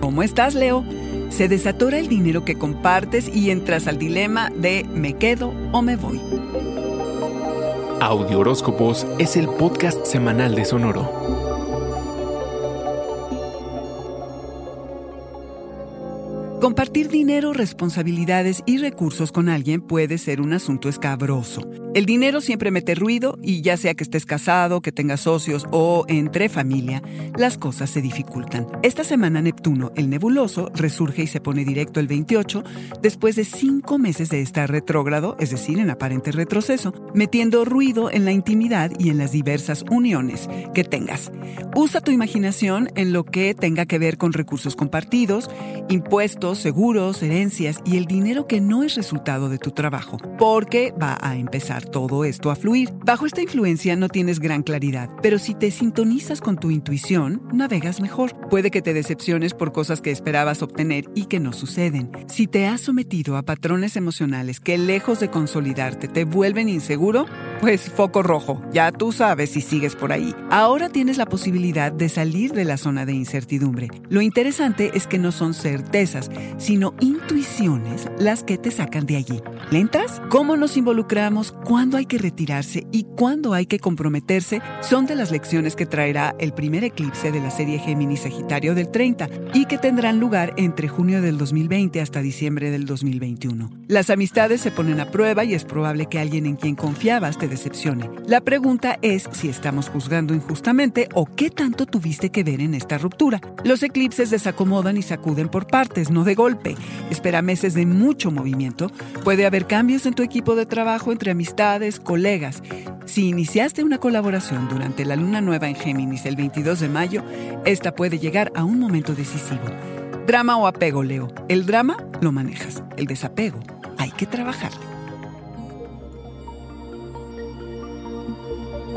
¿Cómo estás, Leo? Se desatora el dinero que compartes y entras al dilema de me quedo o me voy. Audio Horóscopos es el podcast semanal de Sonoro. Compartir dinero, responsabilidades y recursos con alguien puede ser un asunto escabroso. El dinero siempre mete ruido y ya sea que estés casado, que tengas socios o entre familia, las cosas se dificultan. Esta semana Neptuno, el nebuloso, resurge y se pone directo el 28 después de cinco meses de estar retrógrado, es decir, en aparente retroceso, metiendo ruido en la intimidad y en las diversas uniones que tengas. Usa tu imaginación en lo que tenga que ver con recursos compartidos, impuestos, seguros, herencias y el dinero que no es resultado de tu trabajo, porque va a empezar todo esto a fluir. Bajo esta influencia no tienes gran claridad, pero si te sintonizas con tu intuición, navegas mejor. Puede que te decepciones por cosas que esperabas obtener y que no suceden. Si te has sometido a patrones emocionales que lejos de consolidarte te vuelven inseguro, pues foco rojo, ya tú sabes si sigues por ahí. Ahora tienes la posibilidad de salir de la zona de incertidumbre. Lo interesante es que no son certezas, sino intuiciones las que te sacan de allí. ¿Lentas? ¿Cómo nos involucramos? ¿Cuándo hay que retirarse? ¿Y cuándo hay que comprometerse? Son de las lecciones que traerá el primer eclipse de la serie Géminis Sagitario del 30 y que tendrán lugar entre junio del 2020 hasta diciembre del 2021. Las amistades se ponen a prueba y es probable que alguien en quien confiabas te decepcione. La pregunta es si estamos juzgando injustamente o qué tanto tuviste que ver en esta ruptura. Los eclipses desacomodan y sacuden por partes, no de golpe. Espera meses de mucho movimiento. Puede haber cambios en tu equipo de trabajo entre amistades, colegas. Si iniciaste una colaboración durante la luna nueva en Géminis el 22 de mayo, esta puede llegar a un momento decisivo. Drama o apego, Leo. El drama lo manejas, el desapego hay que trabajarlo.